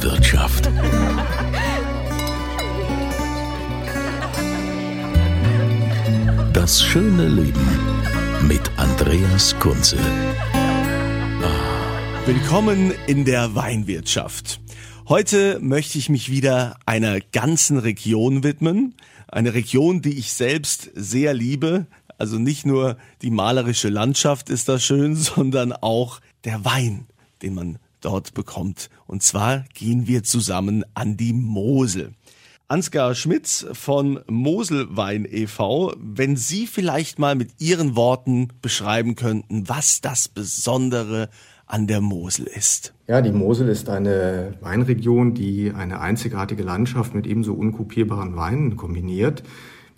Weinwirtschaft. Das schöne Leben mit Andreas Kunze. Willkommen in der Weinwirtschaft. Heute möchte ich mich wieder einer ganzen Region widmen. Eine Region, die ich selbst sehr liebe. Also nicht nur die malerische Landschaft ist da schön, sondern auch der Wein, den man dort bekommt. Und zwar gehen wir zusammen an die Mosel. Ansgar Schmitz von Moselwein e.V., wenn Sie vielleicht mal mit Ihren Worten beschreiben könnten, was das Besondere an der Mosel ist. Ja, die Mosel ist eine Weinregion, die eine einzigartige Landschaft mit ebenso unkopierbaren Weinen kombiniert.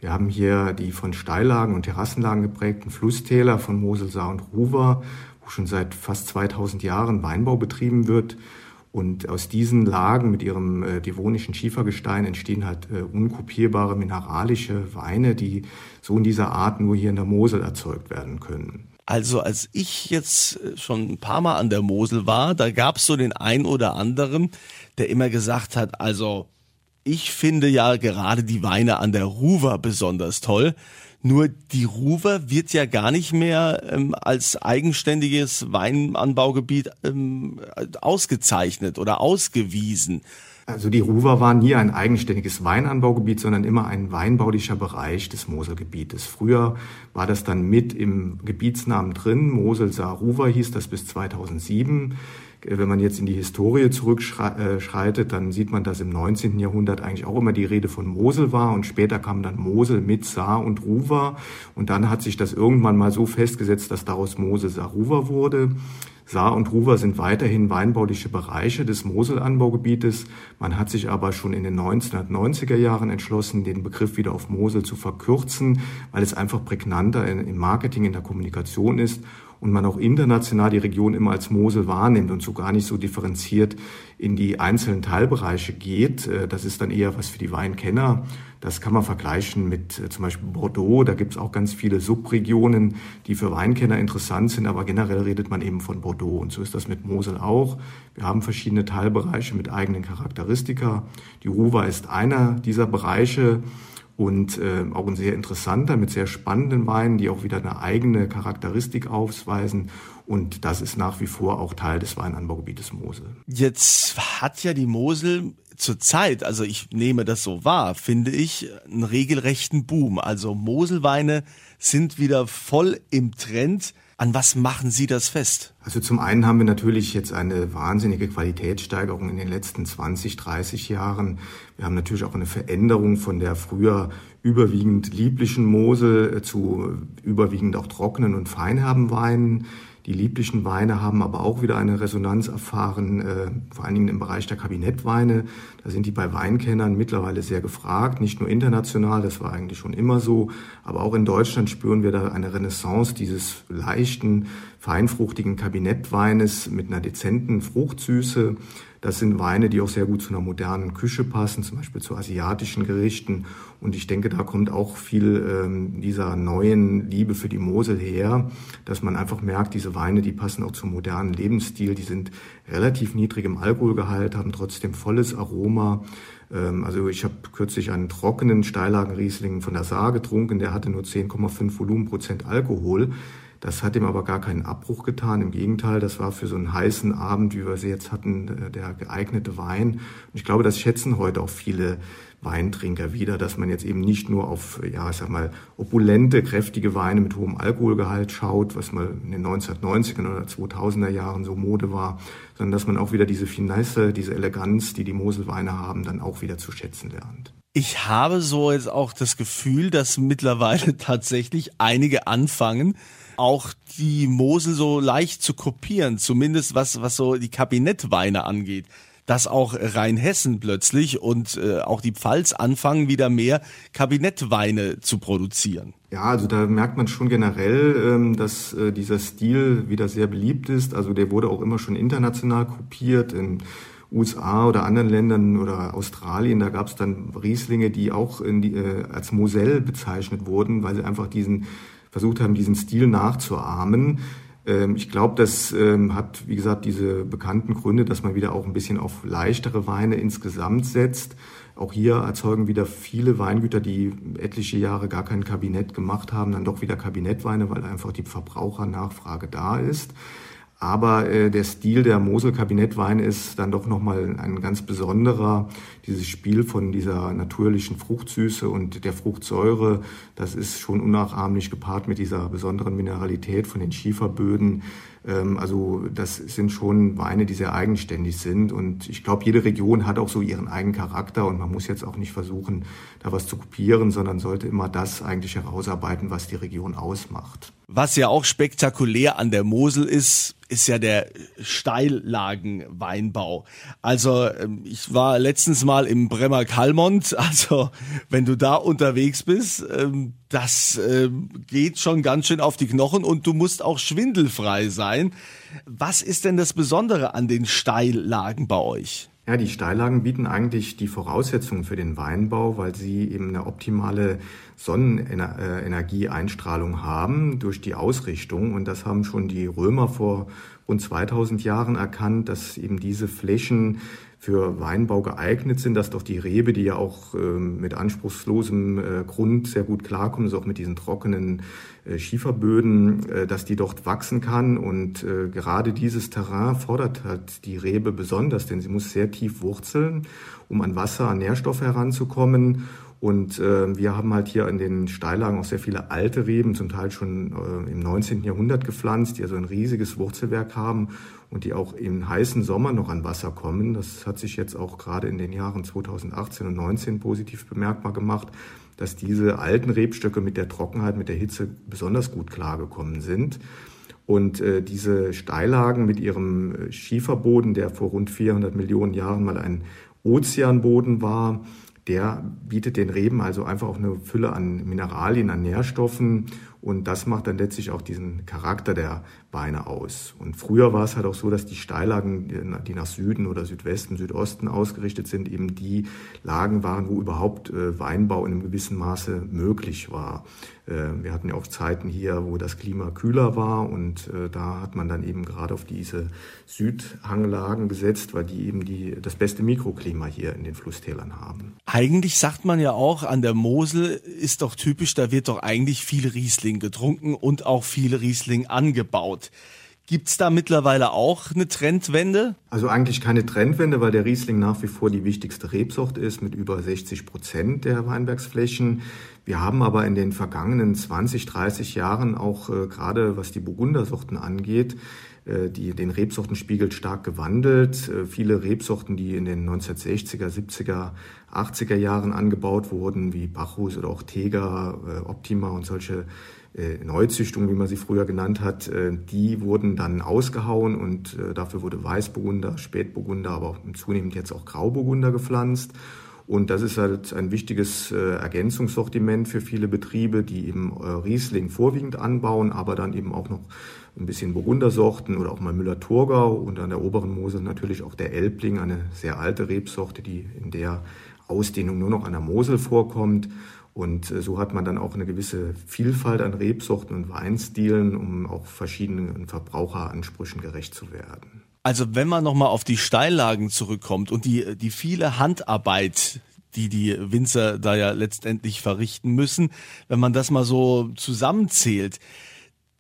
Wir haben hier die von Steillagen und Terrassenlagen geprägten Flusstäler von Mosel, Saar und Ruwer, wo schon seit fast 2000 Jahren Weinbau betrieben wird. Und aus diesen Lagen mit ihrem äh, devonischen Schiefergestein entstehen halt äh, unkopierbare mineralische Weine, die so in dieser Art nur hier in der Mosel erzeugt werden können. Also als ich jetzt äh, schon ein paar Mal an der Mosel war, da gab es so den ein oder anderen, der immer gesagt hat, also ich finde ja gerade die Weine an der Ruwer besonders toll. Nur die Ruwer wird ja gar nicht mehr ähm, als eigenständiges Weinanbaugebiet ähm, ausgezeichnet oder ausgewiesen. Also die Ruwer waren nie ein eigenständiges Weinanbaugebiet, sondern immer ein weinbaulicher Bereich des Moselgebietes. Früher war das dann mit im Gebietsnamen drin. Mosel Saar Ruwer hieß das bis 2007. Wenn man jetzt in die Historie zurückschreitet, dann sieht man, dass im 19. Jahrhundert eigentlich auch immer die Rede von Mosel war und später kam dann Mosel mit Saar und Ruwer und dann hat sich das irgendwann mal so festgesetzt, dass daraus Mosel Saar Ruwer wurde. Saar und Ruwer sind weiterhin weinbauliche Bereiche des Moselanbaugebietes. Man hat sich aber schon in den 1990er Jahren entschlossen, den Begriff wieder auf Mosel zu verkürzen, weil es einfach prägnanter im Marketing, in der Kommunikation ist und man auch international die Region immer als Mosel wahrnimmt und so gar nicht so differenziert in die einzelnen Teilbereiche geht. Äh, das ist dann eher was für die Weinkenner. Das kann man vergleichen mit äh, zum Beispiel Bordeaux. Da gibt es auch ganz viele Subregionen, die für Weinkenner interessant sind, aber generell redet man eben von Bordeaux. Und so ist das mit Mosel auch. Wir haben verschiedene Teilbereiche mit eigenen Charakteristika. Die Ruwer ist einer dieser Bereiche und äh, auch ein sehr interessanter mit sehr spannenden Weinen, die auch wieder eine eigene Charakteristik aufweisen. Und das ist nach wie vor auch Teil des Weinanbaugebietes Mosel. Jetzt hat ja die Mosel zur Zeit, also ich nehme das so wahr, finde ich, einen regelrechten Boom. Also Moselweine sind wieder voll im Trend. An was machen Sie das fest? Also zum einen haben wir natürlich jetzt eine wahnsinnige Qualitätssteigerung in den letzten 20, 30 Jahren. Wir haben natürlich auch eine Veränderung von der früher überwiegend lieblichen Mosel zu überwiegend auch trockenen und feinherben Weinen. Die lieblichen Weine haben aber auch wieder eine Resonanz erfahren, äh, vor allen Dingen im Bereich der Kabinettweine. Da sind die bei Weinkennern mittlerweile sehr gefragt, nicht nur international, das war eigentlich schon immer so, aber auch in Deutschland spüren wir da eine Renaissance dieses leichten, feinfruchtigen Kabinettweines mit einer dezenten Fruchtsüße. Das sind Weine, die auch sehr gut zu einer modernen Küche passen, zum Beispiel zu asiatischen Gerichten. Und ich denke, da kommt auch viel ähm, dieser neuen Liebe für die Mosel her, dass man einfach merkt, diese Weine, die passen auch zum modernen Lebensstil. Die sind relativ niedrig im Alkoholgehalt, haben trotzdem volles Aroma. Ähm, also ich habe kürzlich einen trockenen Steillagenriesling von der Saar getrunken, der hatte nur 10,5 Volumenprozent Alkohol. Das hat ihm aber gar keinen Abbruch getan. Im Gegenteil, das war für so einen heißen Abend, wie wir sie jetzt hatten, äh, der geeignete Wein. Und ich glaube, das schätzen heute auch viele Weintrinker wieder, dass man jetzt eben nicht nur auf, ja, ich sag mal, opulente, kräftige Weine mit hohem Alkoholgehalt schaut, was mal in den 1990er oder 2000er Jahren so Mode war, sondern dass man auch wieder diese Finesse, diese Eleganz, die die Moselweine haben, dann auch wieder zu schätzen lernt. Ich habe so jetzt auch das Gefühl, dass mittlerweile tatsächlich einige anfangen, auch die Mosel so leicht zu kopieren, zumindest was, was so die Kabinettweine angeht dass auch Rheinhessen plötzlich und äh, auch die Pfalz anfangen, wieder mehr Kabinettweine zu produzieren. Ja, also da merkt man schon generell, ähm, dass äh, dieser Stil wieder sehr beliebt ist. Also der wurde auch immer schon international kopiert. In USA oder anderen Ländern oder Australien, da gab es dann Rieslinge, die auch die, äh, als Moselle bezeichnet wurden, weil sie einfach diesen versucht haben, diesen Stil nachzuahmen. Ähm, ich glaube, das ähm, hat, wie gesagt, diese bekannten Gründe, dass man wieder auch ein bisschen auf leichtere Weine insgesamt setzt. Auch hier erzeugen wieder viele Weingüter, die etliche Jahre gar kein Kabinett gemacht haben, dann doch wieder Kabinettweine, weil einfach die Verbrauchernachfrage da ist. Aber äh, der Stil der Mosel-Kabinettweine ist dann doch nochmal ein ganz besonderer. Dieses Spiel von dieser natürlichen Fruchtsüße und der Fruchtsäure, das ist schon unnachahmlich gepaart mit dieser besonderen Mineralität von den Schieferböden. Ähm, also das sind schon Weine, die sehr eigenständig sind. Und ich glaube, jede Region hat auch so ihren eigenen Charakter und man muss jetzt auch nicht versuchen, da was zu kopieren, sondern sollte immer das eigentlich herausarbeiten, was die Region ausmacht. Was ja auch spektakulär an der Mosel ist, ist ja der Steillagenweinbau. Also ähm, ich war letztens mal im Bremer Kalmont, also wenn du da unterwegs bist, ähm, das ähm, geht schon ganz schön auf die Knochen und du musst auch schwindelfrei sein. Was ist denn das Besondere an den Steillagen bei euch? Ja, die Steillagen bieten eigentlich die Voraussetzungen für den Weinbau, weil sie eben eine optimale Sonnenenergieeinstrahlung haben durch die Ausrichtung. Und das haben schon die Römer vor rund 2000 Jahren erkannt, dass eben diese Flächen für Weinbau geeignet sind, dass doch die Rebe, die ja auch ähm, mit anspruchslosem äh, Grund sehr gut klarkommt, also auch mit diesen trockenen äh, Schieferböden, äh, dass die dort wachsen kann. Und äh, gerade dieses Terrain fordert halt die Rebe besonders, denn sie muss sehr tief wurzeln, um an Wasser, an Nährstoffe heranzukommen. Und äh, wir haben halt hier in den Steillagen auch sehr viele alte Reben, zum Teil schon äh, im 19. Jahrhundert gepflanzt, die also ein riesiges Wurzelwerk haben und die auch im heißen Sommer noch an Wasser kommen. Das hat sich jetzt auch gerade in den Jahren 2018 und 2019 positiv bemerkbar gemacht, dass diese alten Rebstöcke mit der Trockenheit, mit der Hitze besonders gut klargekommen sind. Und äh, diese Steillagen mit ihrem äh, Schieferboden, der vor rund 400 Millionen Jahren mal ein Ozeanboden war, der bietet den Reben also einfach auch eine Fülle an Mineralien, an Nährstoffen und das macht dann letztlich auch diesen Charakter der Weine aus. Und früher war es halt auch so, dass die Steillagen, die nach Süden oder Südwesten, Südosten ausgerichtet sind, eben die Lagen waren, wo überhaupt äh, Weinbau in einem gewissen Maße möglich war. Äh, wir hatten ja auch Zeiten hier, wo das Klima kühler war und äh, da hat man dann eben gerade auf diese Südhanglagen gesetzt, weil die eben die, das beste Mikroklima hier in den Flusstälern haben. Eigentlich sagt man ja auch, an der Mosel ist doch typisch, da wird doch eigentlich viel Riesling getrunken und auch viel Riesling angebaut. Gibt's da mittlerweile auch eine Trendwende? Also eigentlich keine Trendwende, weil der Riesling nach wie vor die wichtigste Rebsorte ist mit über 60 Prozent der Weinbergsflächen. Wir haben aber in den vergangenen 20, 30 Jahren auch äh, gerade was die Burgundersorten angeht, äh, die, den Rebsortenspiegel stark gewandelt. Äh, viele Rebsorten, die in den 1960er, 70er, 80er Jahren angebaut wurden, wie Bacchus oder auch Teger, äh, Optima und solche Neuzüchtungen, wie man sie früher genannt hat, äh, die wurden dann ausgehauen und äh, dafür wurde Weißburgunder, Spätburgunder, aber zunehmend jetzt auch Grauburgunder gepflanzt. Und das ist halt ein wichtiges äh, Ergänzungssortiment für viele Betriebe, die eben äh, Riesling vorwiegend anbauen, aber dann eben auch noch ein bisschen Burgundersorten oder auch mal Müller-Thurgau und an der oberen Mosel natürlich auch der Elbling, eine sehr alte Rebsorte, die in der Ausdehnung nur noch an der Mosel vorkommt. Und äh, so hat man dann auch eine gewisse Vielfalt an Rebsorten und Weinstilen, um auch verschiedenen Verbraucheransprüchen gerecht zu werden. Also wenn man nochmal auf die Steillagen zurückkommt und die, die viele Handarbeit, die die Winzer da ja letztendlich verrichten müssen, wenn man das mal so zusammenzählt,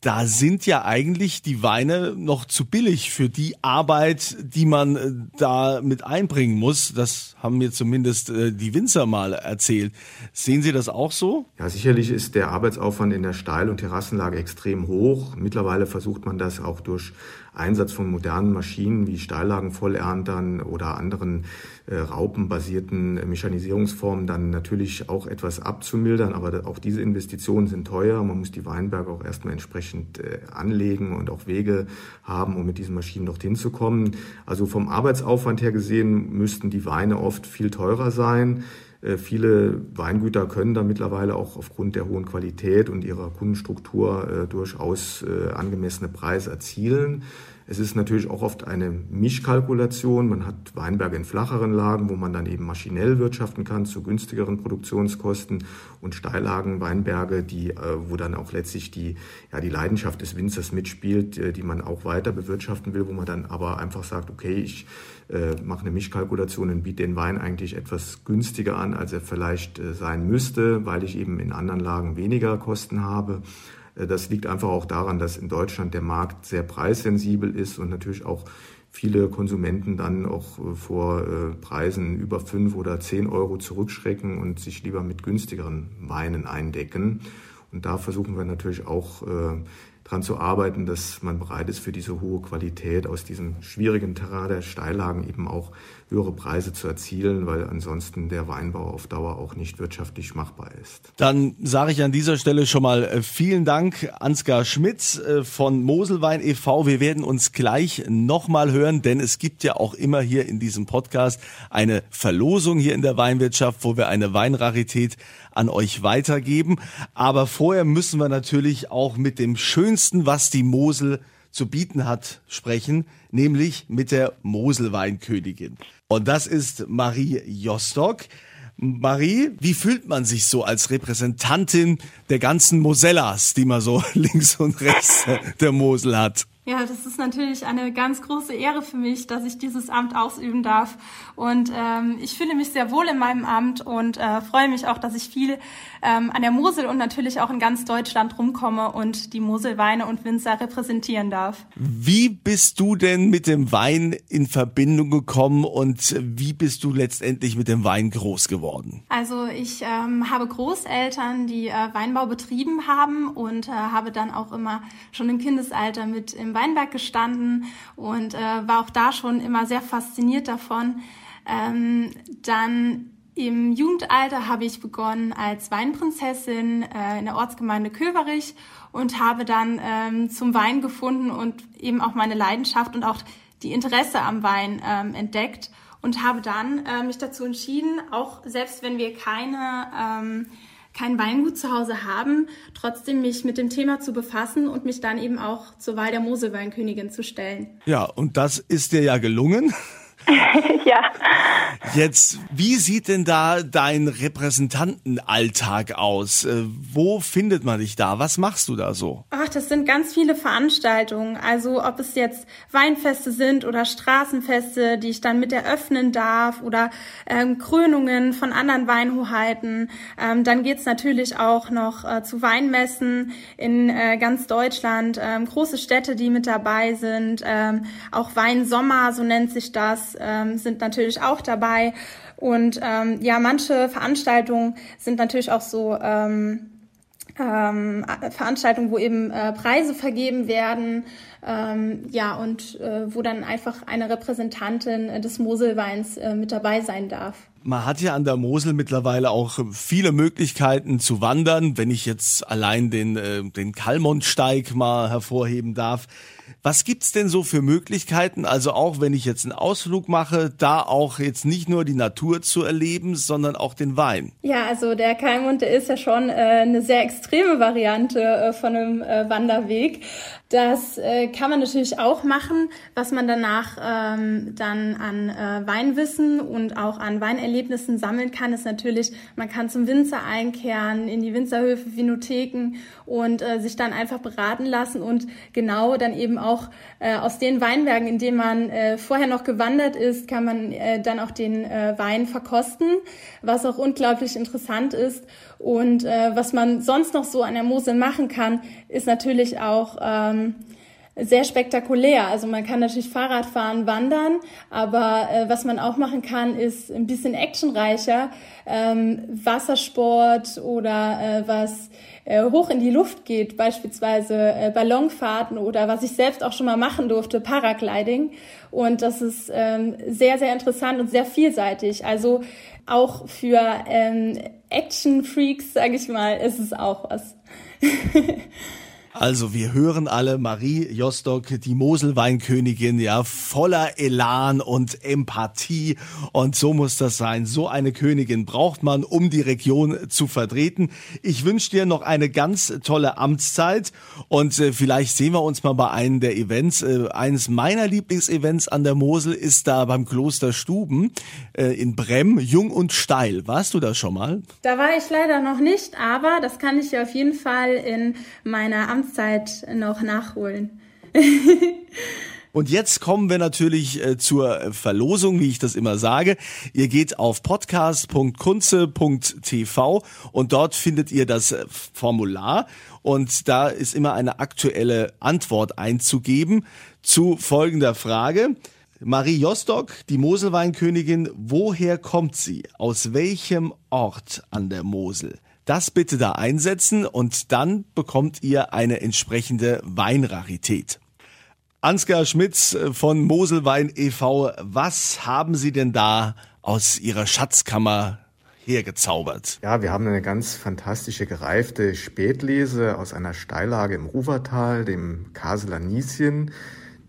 da sind ja eigentlich die Weine noch zu billig für die Arbeit, die man äh, da mit einbringen muss. Das haben mir zumindest äh, die Winzer mal erzählt. Sehen Sie das auch so? Ja, sicherlich ist der Arbeitsaufwand in der Steil- und Terrassenlage extrem hoch. Mittlerweile versucht man das auch durch Einsatz von modernen Maschinen wie Steillagenvollerntern oder anderen äh, raupenbasierten Mechanisierungsformen dann natürlich auch etwas abzumildern. Aber auch diese Investitionen sind teuer. Man muss die Weinberge auch erstmal entsprechend entsprechend äh, anlegen und auch Wege haben, um mit diesen Maschinen dorthin zu kommen. Also vom Arbeitsaufwand her gesehen müssten die Weine oft viel teurer sein. Äh, viele Weingüter können da mittlerweile auch aufgrund der hohen Qualität und ihrer Kundenstruktur äh, durchaus äh, angemessene Preise erzielen. Es ist natürlich auch oft eine Mischkalkulation. Man hat Weinberge in flacheren Lagen, wo man dann eben maschinell wirtschaften kann zu günstigeren Produktionskosten und Steillagen, Weinberge, die, wo dann auch letztlich die, ja, die Leidenschaft des Winzers mitspielt, die man auch weiter bewirtschaften will, wo man dann aber einfach sagt, okay, ich äh, mache eine Mischkalkulation und biete den Wein eigentlich etwas günstiger an, als er vielleicht äh, sein müsste, weil ich eben in anderen Lagen weniger Kosten habe. Äh, das liegt einfach auch daran, dass in Deutschland der Markt sehr preissensibel ist und natürlich auch viele Konsumenten dann auch äh, vor äh, Preisen über fünf oder zehn Euro zurückschrecken und sich lieber mit günstigeren Weinen eindecken. Und da versuchen wir natürlich auch daran zu arbeiten, dass man bereit ist, für diese hohe Qualität aus diesem schwierigen Terrain der Steillagen eben auch höhere Preise zu erzielen, weil ansonsten der Weinbau auf Dauer auch nicht wirtschaftlich machbar ist. Dann sage ich an dieser Stelle schon mal äh, vielen Dank, Ansgar Schmitz äh, von Moselwein e.V. Wir werden uns gleich nochmal hören, denn es gibt ja auch immer hier in diesem Podcast eine Verlosung hier in der Weinwirtschaft, wo wir eine Weinrarität an euch weitergeben. Aber vorher müssen wir natürlich auch mit dem Schönsten, was die Mosel zu bieten hat, sprechen, nämlich mit der Moselweinkönigin. Und das ist Marie Jostock. Marie, wie fühlt man sich so als Repräsentantin der ganzen Mosellas, die man so links und rechts der Mosel hat? Ja, das ist natürlich eine ganz große Ehre für mich, dass ich dieses Amt ausüben darf. Und ähm, ich fühle mich sehr wohl in meinem Amt und äh, freue mich auch, dass ich viel ähm, an der Mosel und natürlich auch in ganz Deutschland rumkomme und die Moselweine und Winzer repräsentieren darf. Wie bist du denn mit dem Wein in Verbindung gekommen und wie bist du letztendlich mit dem Wein groß geworden? Also ich ähm, habe Großeltern, die äh, Weinbau betrieben haben und äh, habe dann auch immer schon im Kindesalter mit im Weinberg gestanden und äh, war auch da schon immer sehr fasziniert davon. Ähm, dann im Jugendalter habe ich begonnen als Weinprinzessin äh, in der Ortsgemeinde Köverich und habe dann ähm, zum Wein gefunden und eben auch meine Leidenschaft und auch die Interesse am Wein ähm, entdeckt und habe dann äh, mich dazu entschieden, auch selbst wenn wir keine ähm, kein Weingut zu Hause haben, trotzdem mich mit dem Thema zu befassen und mich dann eben auch zur Wahl der Moselweinkönigin zu stellen. Ja, und das ist dir ja gelungen. ja. Jetzt, wie sieht denn da dein Repräsentantenalltag aus? Äh, wo findet man dich da? Was machst du da so? Ach, das sind ganz viele Veranstaltungen. Also ob es jetzt Weinfeste sind oder Straßenfeste, die ich dann mit eröffnen darf oder ähm, Krönungen von anderen Weinhoheiten. Ähm, dann geht's natürlich auch noch äh, zu Weinmessen in äh, ganz Deutschland. Ähm, große Städte, die mit dabei sind. Ähm, auch Weinsommer, so nennt sich das ähm, sind natürlich auch dabei. Und ähm, ja, manche Veranstaltungen sind natürlich auch so ähm, ähm, Veranstaltungen, wo eben äh, Preise vergeben werden, ähm, ja, und äh, wo dann einfach eine Repräsentantin äh, des Moselweins äh, mit dabei sein darf. Man hat ja an der Mosel mittlerweile auch viele Möglichkeiten zu wandern, wenn ich jetzt allein den, äh, den Kalmondsteig mal hervorheben darf. Was gibt's denn so für Möglichkeiten? Also auch wenn ich jetzt einen Ausflug mache, da auch jetzt nicht nur die Natur zu erleben, sondern auch den Wein. Ja, also der Kalmund, der ist ja schon äh, eine sehr extreme Variante äh, von einem äh, Wanderweg. Das äh, kann man natürlich auch machen, was man danach ähm, dann an äh, Weinwissen und auch an Weinerlebnissen sammeln kann, ist natürlich, man kann zum Winzer einkehren, in die Winzerhöfe, Vinotheken und äh, sich dann einfach beraten lassen und genau dann eben auch äh, aus den Weinbergen, in denen man äh, vorher noch gewandert ist, kann man äh, dann auch den äh, Wein verkosten, was auch unglaublich interessant ist. Und äh, was man sonst noch so an der Mosel machen kann, ist natürlich auch ähm, sehr spektakulär. Also man kann natürlich Fahrrad fahren, wandern, aber äh, was man auch machen kann, ist ein bisschen actionreicher. Ähm, Wassersport oder äh, was äh, hoch in die Luft geht, beispielsweise äh, Ballonfahrten oder was ich selbst auch schon mal machen durfte, Paragliding. Und das ist ähm, sehr, sehr interessant und sehr vielseitig. Also auch für ähm, Action-Freaks, sage ich mal, ist es auch was. Also wir hören alle Marie Jostock, die Moselweinkönigin, ja, voller Elan und Empathie. Und so muss das sein. So eine Königin braucht man, um die Region zu vertreten. Ich wünsche dir noch eine ganz tolle Amtszeit und äh, vielleicht sehen wir uns mal bei einem der Events. Äh, eines meiner Lieblingsevents an der Mosel ist da beim Kloster Stuben äh, in Brem, jung und steil. Warst du da schon mal? Da war ich leider noch nicht, aber das kann ich auf jeden Fall in meiner Amtszeit noch nachholen. Und jetzt kommen wir natürlich äh, zur Verlosung, wie ich das immer sage. Ihr geht auf podcast.kunze.tv und dort findet ihr das äh, Formular und da ist immer eine aktuelle Antwort einzugeben zu folgender Frage. Marie Jostock, die Moselweinkönigin, woher kommt sie? Aus welchem Ort an der Mosel? Das bitte da einsetzen und dann bekommt ihr eine entsprechende Weinrarität. Ansgar Schmitz von Moselwein e.V., was haben Sie denn da aus Ihrer Schatzkammer hergezaubert? Ja, wir haben eine ganz fantastische gereifte Spätlese aus einer Steillage im Ruvertal, dem Kaseler Nieschen.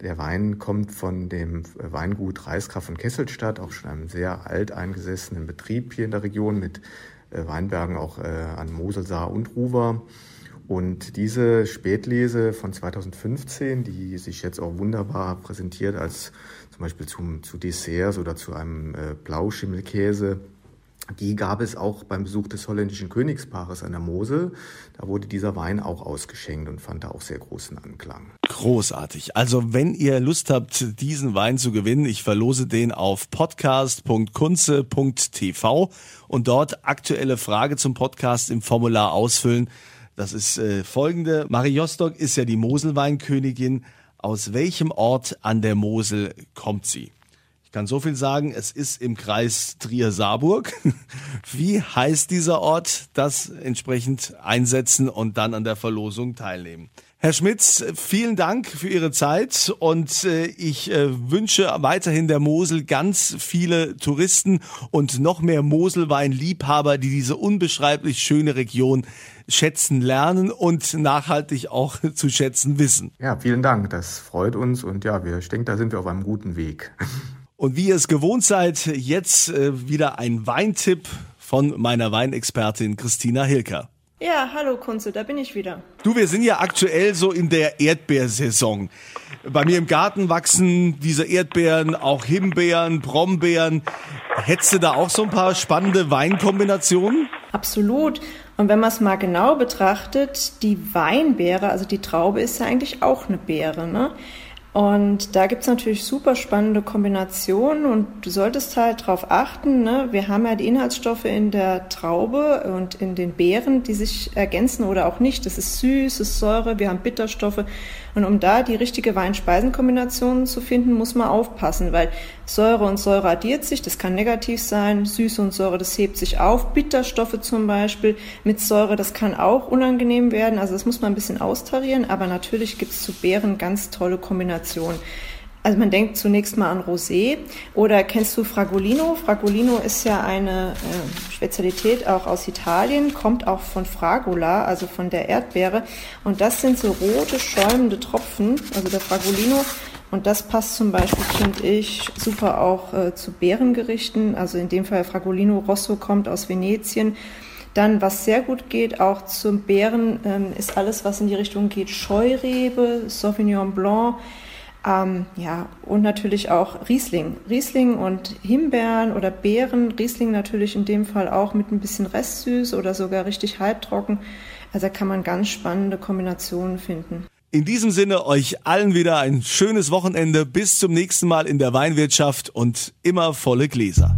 Der Wein kommt von dem Weingut Reisgraf von Kesselstadt, auch schon einem sehr alteingesessenen Betrieb hier in der Region mit Weinbergen auch äh, an Mosel, Saar und Ruwer. Und diese Spätlese von 2015, die sich jetzt auch wunderbar präsentiert als zum Beispiel zum, zu Desserts oder zu einem äh, Blauschimmelkäse, die gab es auch beim Besuch des holländischen Königspaares an der Mosel. Da wurde dieser Wein auch ausgeschenkt und fand da auch sehr großen Anklang. Großartig. Also wenn ihr Lust habt, diesen Wein zu gewinnen, ich verlose den auf podcast.kunze.tv und dort aktuelle Frage zum Podcast im Formular ausfüllen. Das ist äh, folgende. Marie Jostock ist ja die Moselweinkönigin. Aus welchem Ort an der Mosel kommt sie? Kann so viel sagen, es ist im Kreis Trier-Saarburg. Wie heißt dieser Ort? Das entsprechend einsetzen und dann an der Verlosung teilnehmen. Herr Schmitz, vielen Dank für Ihre Zeit und äh, ich äh, wünsche weiterhin der Mosel ganz viele Touristen und noch mehr Moselweinliebhaber, die diese unbeschreiblich schöne Region schätzen lernen und nachhaltig auch zu schätzen wissen. Ja, vielen Dank. Das freut uns und ja, wir, ich denke, da sind wir auf einem guten Weg. Und wie ihr es gewohnt seid, jetzt äh, wieder ein Weintipp von meiner Weinexpertin Christina Hilker. Ja, hallo Kunze, da bin ich wieder. Du, wir sind ja aktuell so in der Erdbeersaison. Bei mir im Garten wachsen diese Erdbeeren, auch Himbeeren, Brombeeren. Hättest du da auch so ein paar spannende Weinkombinationen? Absolut. Und wenn man es mal genau betrachtet, die Weinbeere, also die Traube ist ja eigentlich auch eine Beere. Ne? Und da gibt's natürlich super spannende Kombinationen und du solltest halt darauf achten, ne? wir haben ja die Inhaltsstoffe in der Traube und in den Beeren, die sich ergänzen oder auch nicht. Das ist süß, das ist Säure, wir haben Bitterstoffe. Und um da die richtige Wein-Speisen-Kombination zu finden, muss man aufpassen, weil Säure und Säure addiert sich, das kann negativ sein, Süße und Säure, das hebt sich auf, Bitterstoffe zum Beispiel mit Säure, das kann auch unangenehm werden, also das muss man ein bisschen austarieren, aber natürlich gibt es zu Beeren ganz tolle Kombinationen. Also man denkt zunächst mal an Rosé oder kennst du Fragolino? Fragolino ist ja eine äh, Spezialität auch aus Italien, kommt auch von Fragola, also von der Erdbeere und das sind so rote schäumende Tropfen, also der Fragolino und das passt zum Beispiel, finde ich, super auch äh, zu Beerengerichten. Also in dem Fall Fragolino Rosso kommt aus Venetien. Dann, was sehr gut geht, auch zum Beeren, ähm, ist alles, was in die Richtung geht. Scheurebe, Sauvignon Blanc, ähm, ja, und natürlich auch Riesling. Riesling und Himbeeren oder Beeren. Riesling natürlich in dem Fall auch mit ein bisschen Restsüß oder sogar richtig halbtrocken. Also da kann man ganz spannende Kombinationen finden. In diesem Sinne euch allen wieder ein schönes Wochenende. Bis zum nächsten Mal in der Weinwirtschaft und immer volle Gläser.